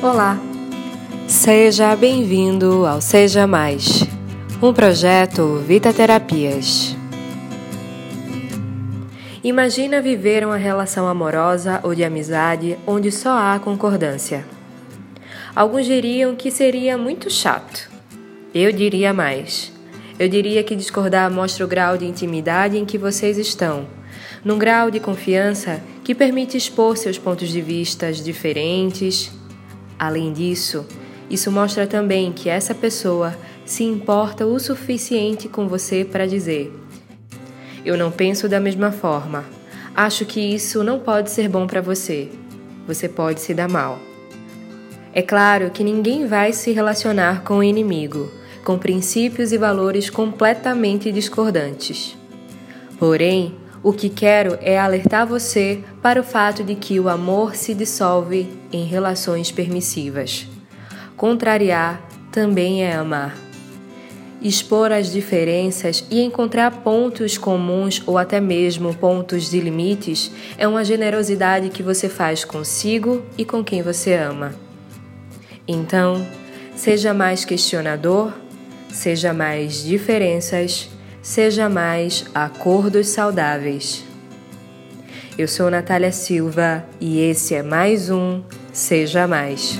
Olá! Seja bem-vindo ao Seja Mais, um projeto Vita Terapias. Imagina viver uma relação amorosa ou de amizade onde só há concordância. Alguns diriam que seria muito chato. Eu diria mais. Eu diria que discordar mostra o grau de intimidade em que vocês estão, num grau de confiança que permite expor seus pontos de vista diferentes Além disso, isso mostra também que essa pessoa se importa o suficiente com você para dizer: Eu não penso da mesma forma. Acho que isso não pode ser bom para você. Você pode se dar mal. É claro que ninguém vai se relacionar com o inimigo, com princípios e valores completamente discordantes. Porém, o que quero é alertar você para o fato de que o amor se dissolve em relações permissivas. Contrariar também é amar. Expor as diferenças e encontrar pontos comuns ou até mesmo pontos de limites é uma generosidade que você faz consigo e com quem você ama. Então, seja mais questionador, seja mais diferenças seja mais acordos saudáveis. Eu sou Natália Silva e esse é mais um Seja Mais.